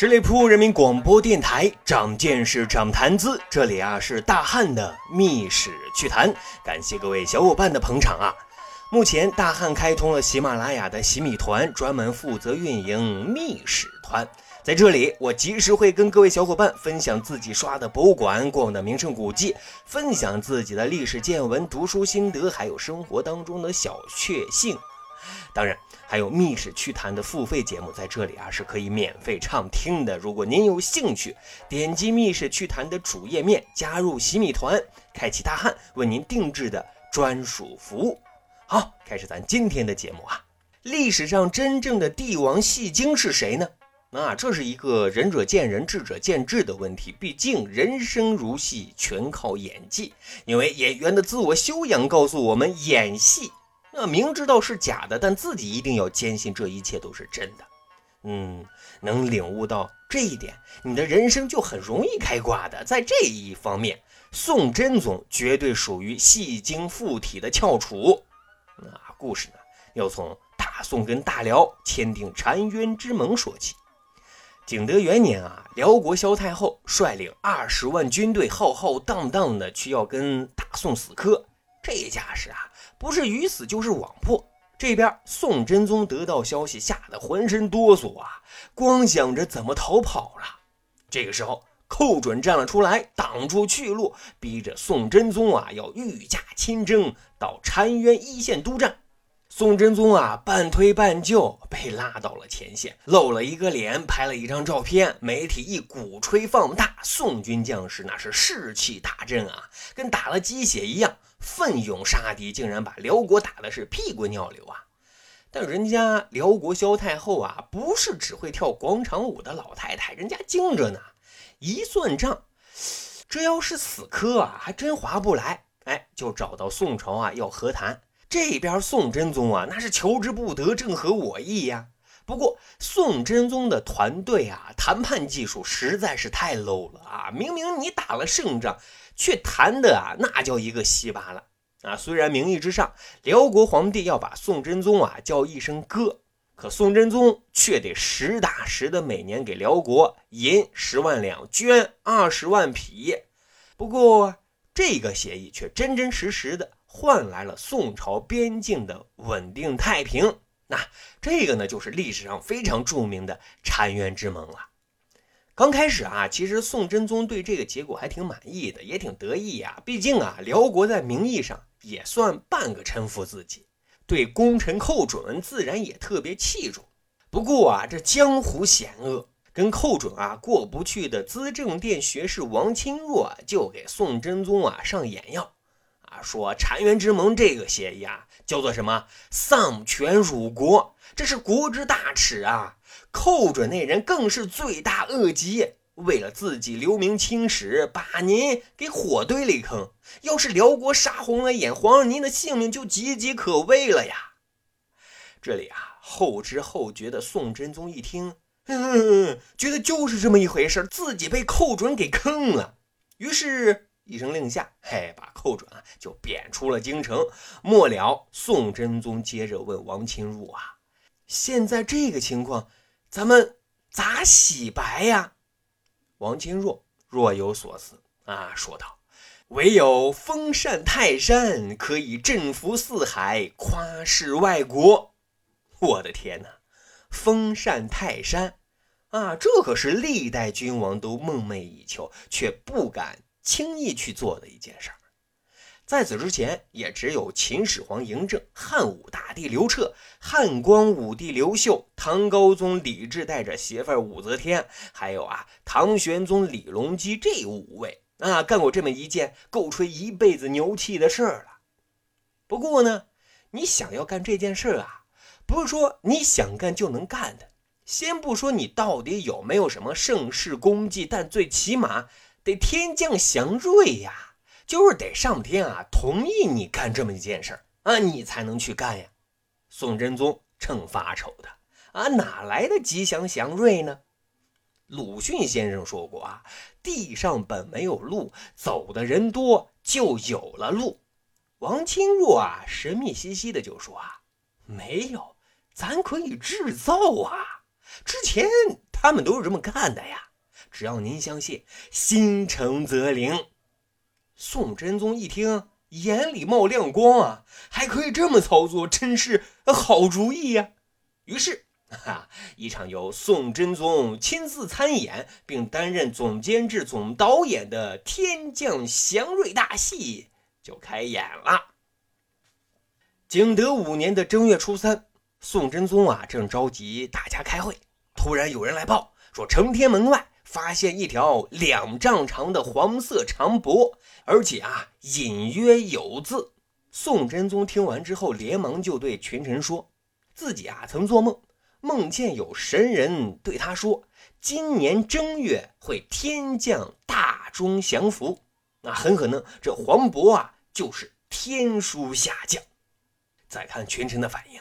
十里铺人民广播电台，长见识，长谈资。这里啊是大汉的密史趣谈，感谢各位小伙伴的捧场啊。目前大汉开通了喜马拉雅的喜米团，专门负责运营密史团。在这里，我及时会跟各位小伙伴分享自己刷的博物馆、逛的名胜古迹，分享自己的历史见闻、读书心得，还有生活当中的小确幸。当然。还有密室趣谈的付费节目在这里啊是可以免费畅听的。如果您有兴趣，点击密室趣谈的主页面，加入喜米团，开启大汉为您定制的专属服务。好，开始咱今天的节目啊。历史上真正的帝王戏精是谁呢？那这是一个仁者见仁，智者见智的问题。毕竟人生如戏，全靠演技。因为演员的自我修养告诉我们，演戏。那明知道是假的，但自己一定要坚信这一切都是真的。嗯，能领悟到这一点，你的人生就很容易开挂的。在这一方面，宋真宗绝对属于戏精附体的翘楚。那故事呢，要从大宋跟大辽签订澶渊之盟说起。景德元年啊，辽国萧太后率领二十万军队，浩浩荡荡的去要跟大宋死磕。这架势啊！不是鱼死就是网破。这边宋真宗得到消息，吓得浑身哆嗦啊，光想着怎么逃跑了。这个时候，寇准站了出来，挡住去路，逼着宋真宗啊要御驾亲征到澶渊一线督战。宋真宗啊半推半就，被拉到了前线，露了一个脸，拍了一张照片，媒体一鼓吹放大，宋军将士那是士气大振啊，跟打了鸡血一样。奋勇杀敌，竟然把辽国打的是屁滚尿流啊！但人家辽国萧太后啊，不是只会跳广场舞的老太太，人家精着呢。一算账，这要是死磕啊，还真划不来。哎，就找到宋朝啊，要和谈。这边宋真宗啊，那是求之不得，正合我意呀。不过宋真宗的团队啊，谈判技术实在是太 low 了啊！明明你打了胜仗。却谈的啊，那叫一个稀巴烂啊！虽然名义之上，辽国皇帝要把宋真宗啊叫一声哥，可宋真宗却得实打实的每年给辽国银十万两，绢二十万匹。不过这个协议却真真实实的换来了宋朝边境的稳定太平。那这个呢，就是历史上非常著名的澶渊之盟了。刚开始啊，其实宋真宗对这个结果还挺满意的，也挺得意呀。毕竟啊，辽国在名义上也算半个臣服自己，对功臣寇准自然也特别器重。不过啊，这江湖险恶，跟寇准啊过不去的资政殿学士王钦若就给宋真宗啊上眼药啊，说澶渊之盟这个协议啊，叫做什么丧权辱国，这是国之大耻啊。寇准那人更是罪大恶极，为了自己留名青史，把您给火堆里坑。要是辽国杀红了眼，皇上您的性命就岌岌可危了呀！这里啊，后知后觉的宋真宗一听，嗯，觉得就是这么一回事，自己被寇准给坑了。于是，一声令下，嘿，把寇准啊就贬出了京城。末了，宋真宗接着问王钦入啊，现在这个情况。咱们咋洗白呀？王钦若若有所思啊，说道：“唯有封禅泰山，可以振服四海，夸示外国。”我的天哪！封禅泰山啊，这可是历代君王都梦寐以求却不敢轻易去做的一件事儿。在此之前，也只有秦始皇嬴政、汉武大帝刘彻、汉光武帝刘秀、唐高宗李治带着媳妇儿武则天，还有啊唐玄宗李隆基这五位啊，干过这么一件够吹一辈子牛气的事儿了。不过呢，你想要干这件事儿啊，不是说你想干就能干的。先不说你到底有没有什么盛世功绩，但最起码得天降祥瑞呀。就是得上天啊同意你干这么一件事儿啊，你才能去干呀。宋真宗正发愁的啊，哪来的吉祥祥瑞呢？鲁迅先生说过啊，地上本没有路，走的人多就有了路。王钦若啊，神秘兮兮的就说啊，没有，咱可以制造啊。之前他们都是这么干的呀。只要您相信，心诚则灵。宋真宗一听，眼里冒亮光啊，还可以这么操作，真是好主意呀。于是，哈，一场由宋真宗亲自参演并担任总监制、总导演的天降祥瑞大戏就开演了。景德五年的正月初三，宋真宗啊正着急大家开会，突然有人来报说，承天门外发现一条两丈长的黄色长帛，而且啊隐约有字。宋真宗听完之后，连忙就对群臣说，自己啊曾做梦，梦见有神人对他说，今年正月会天降大中降福，那很可能这黄渤啊就是天书下降。再看群臣的反应，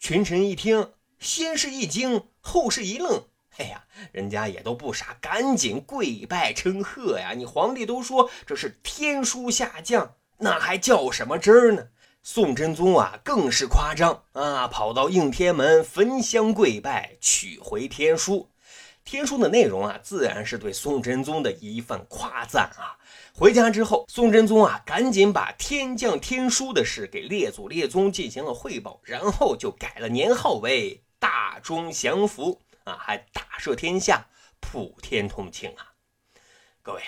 群臣一听，先是一惊，后是一愣。哎呀，人家也都不傻，赶紧跪拜称贺呀！你皇帝都说这是天书下降，那还叫什么真儿呢？宋真宗啊，更是夸张啊，跑到应天门焚香跪拜，取回天书。天书的内容啊，自然是对宋真宗的一份夸赞啊。回家之后，宋真宗啊，赶紧把天降天书的事给列祖列宗进行了汇报，然后就改了年号为大中祥符还大赦天下，普天同庆啊！各位，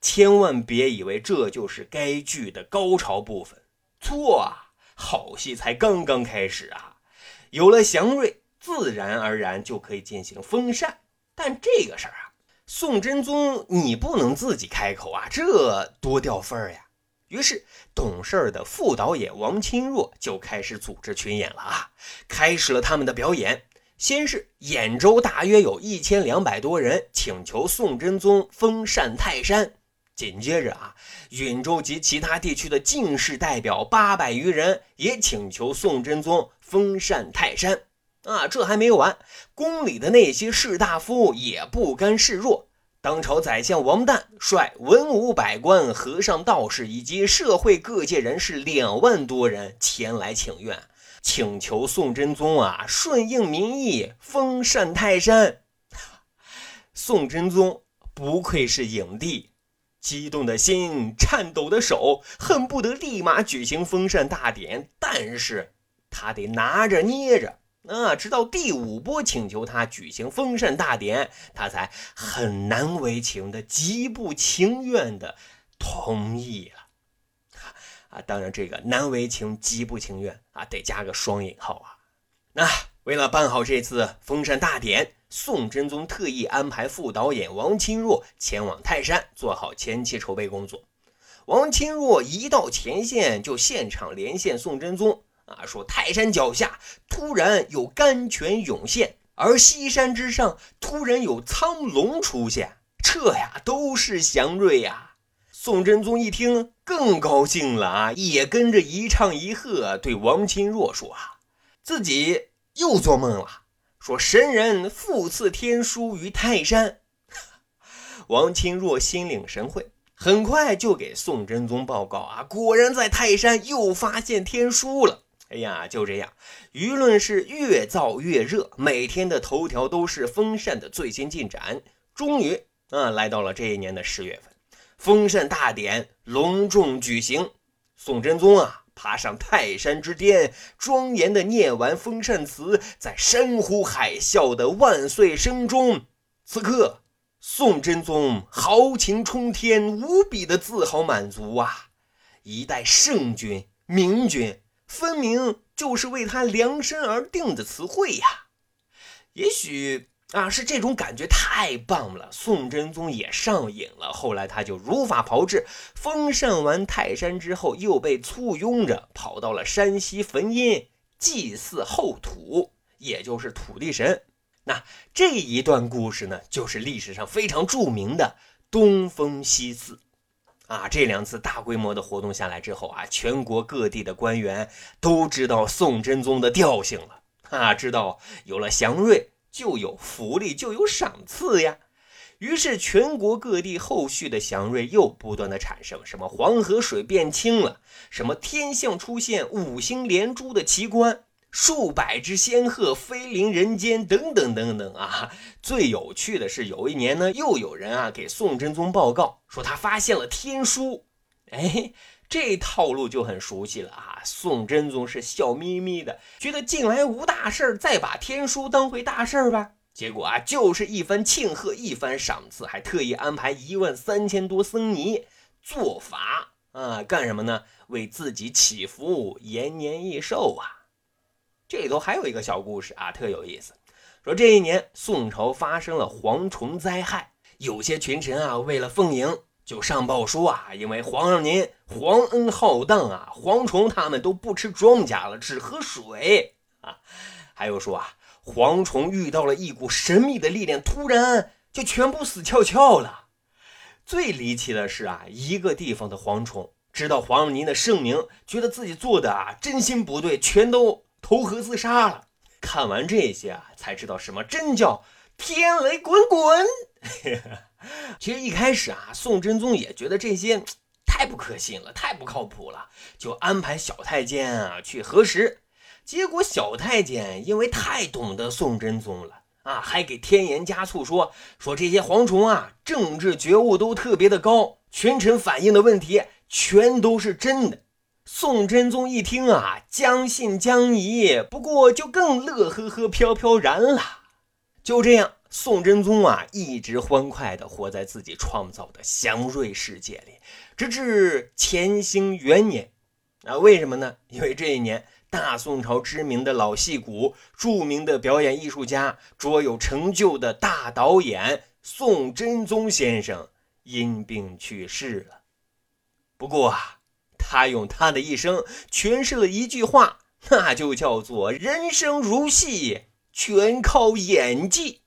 千万别以为这就是该剧的高潮部分，错啊！好戏才刚刚开始啊！有了祥瑞，自然而然就可以进行封禅，但这个事儿啊。宋真宗，你不能自己开口啊，这多掉份儿呀。于是，懂事儿的副导演王钦若就开始组织群演了啊，开始了他们的表演。先是兖州大约有一千两百多人请求宋真宗封禅泰山，紧接着啊，允州及其他地区的进士代表八百余人也请求宋真宗封禅泰山。啊，这还没完，宫里的那些士大夫也不甘示弱。当朝宰相王旦率文武百官、和尚道士以及社会各界人士两万多人前来请愿，请求宋真宗啊顺应民意，封禅泰山。宋真宗不愧是影帝，激动的心，颤抖的手，恨不得立马举行封禅大典，但是他得拿着捏着。啊，直到第五波请求他举行封禅大典，他才很难为情的、极不情愿的同意了。啊，当然这个难为情、极不情愿啊，得加个双引号啊。那为了办好这次封禅大典，宋真宗特意安排副导演王钦若前往泰山，做好前期筹备工作。王钦若一到前线，就现场连线宋真宗。啊，说泰山脚下突然有甘泉涌现，而西山之上突然有苍龙出现，这呀都是祥瑞呀！宋真宗一听更高兴了啊，也跟着一唱一和，对王钦若说啊，自己又做梦了，说神人复赐天书于泰山。王钦若心领神会，很快就给宋真宗报告啊，果然在泰山又发现天书了。哎呀，就这样，舆论是越造越热，每天的头条都是封禅的最新进展。终于啊，来到了这一年的十月份，封禅大典隆重举行。宋真宗啊，爬上泰山之巅，庄严的念完封禅词，在山呼海啸的万岁声中，此刻宋真宗豪情冲天，无比的自豪满足啊！一代圣君、明君。分明就是为他量身而定的词汇呀！也许啊，是这种感觉太棒了，宋真宗也上瘾了。后来他就如法炮制，封禅完泰山之后，又被簇拥着跑到了山西汾阴祭祀后土，也就是土地神。那这一段故事呢，就是历史上非常著名的东风西祀。啊，这两次大规模的活动下来之后啊，全国各地的官员都知道宋真宗的调性了啊，知道有了祥瑞就有福利，就有赏赐呀。于是全国各地后续的祥瑞又不断的产生，什么黄河水变清了，什么天象出现五星连珠的奇观，数百只仙鹤飞临人间，等等等等啊！最有趣的是，有一年呢，又有人啊给宋真宗报告说他发现了天书。哎，这套路就很熟悉了啊！宋真宗是笑眯眯的，觉得近来无大事再把天书当回大事吧。结果啊，就是一番庆贺，一番赏赐，还特意安排一万三千多僧尼做法啊，干什么呢？为自己祈福，延年益寿啊！这里头还有一个小故事啊，特有意思。说这一年宋朝发生了蝗虫灾害，有些群臣啊为了奉迎，就上报说啊，因为皇上您皇恩浩荡啊，蝗虫他们都不吃庄稼了，只喝水啊。还有说啊，蝗虫遇到了一股神秘的力量，突然就全部死翘翘了。最离奇的是啊，一个地方的蝗虫知道皇上您的圣明，觉得自己做的啊真心不对，全都。投河自杀了。看完这些啊，才知道什么真叫天雷滚滚。其实一开始啊，宋真宗也觉得这些太不可信了，太不靠谱了，就安排小太监啊去核实。结果小太监因为太懂得宋真宗了啊，还给添盐加醋说说这些蝗虫啊，政治觉悟都特别的高，群臣反映的问题全都是真的。宋真宗一听啊，将信将疑，不过就更乐呵呵、飘飘然了。就这样，宋真宗啊，一直欢快地活在自己创造的祥瑞世界里，直至乾兴元年。啊，为什么呢？因为这一年，大宋朝知名的老戏骨、著名的表演艺术家、卓有成就的大导演宋真宗先生因病去世了。不过啊。他用他的一生诠释了一句话，那就叫做“人生如戏，全靠演技”。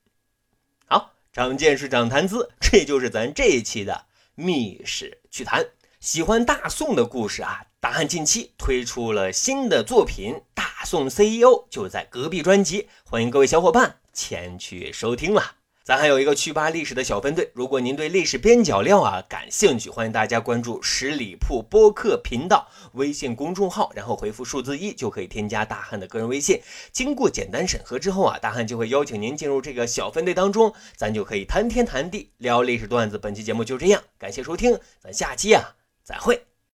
长见识，长谈资，这就是咱这一期的密室趣谈。喜欢大宋的故事啊，答案近期推出了新的作品《大宋 CEO》，就在隔壁专辑，欢迎各位小伙伴前去收听了。咱还有一个去吧历史的小分队，如果您对历史边角料啊感兴趣，欢迎大家关注十里铺播客频道微信公众号，然后回复数字一就可以添加大汉的个人微信。经过简单审核之后啊，大汉就会邀请您进入这个小分队当中，咱就可以谈天谈地聊历史段子。本期节目就这样，感谢收听，咱下期啊再会。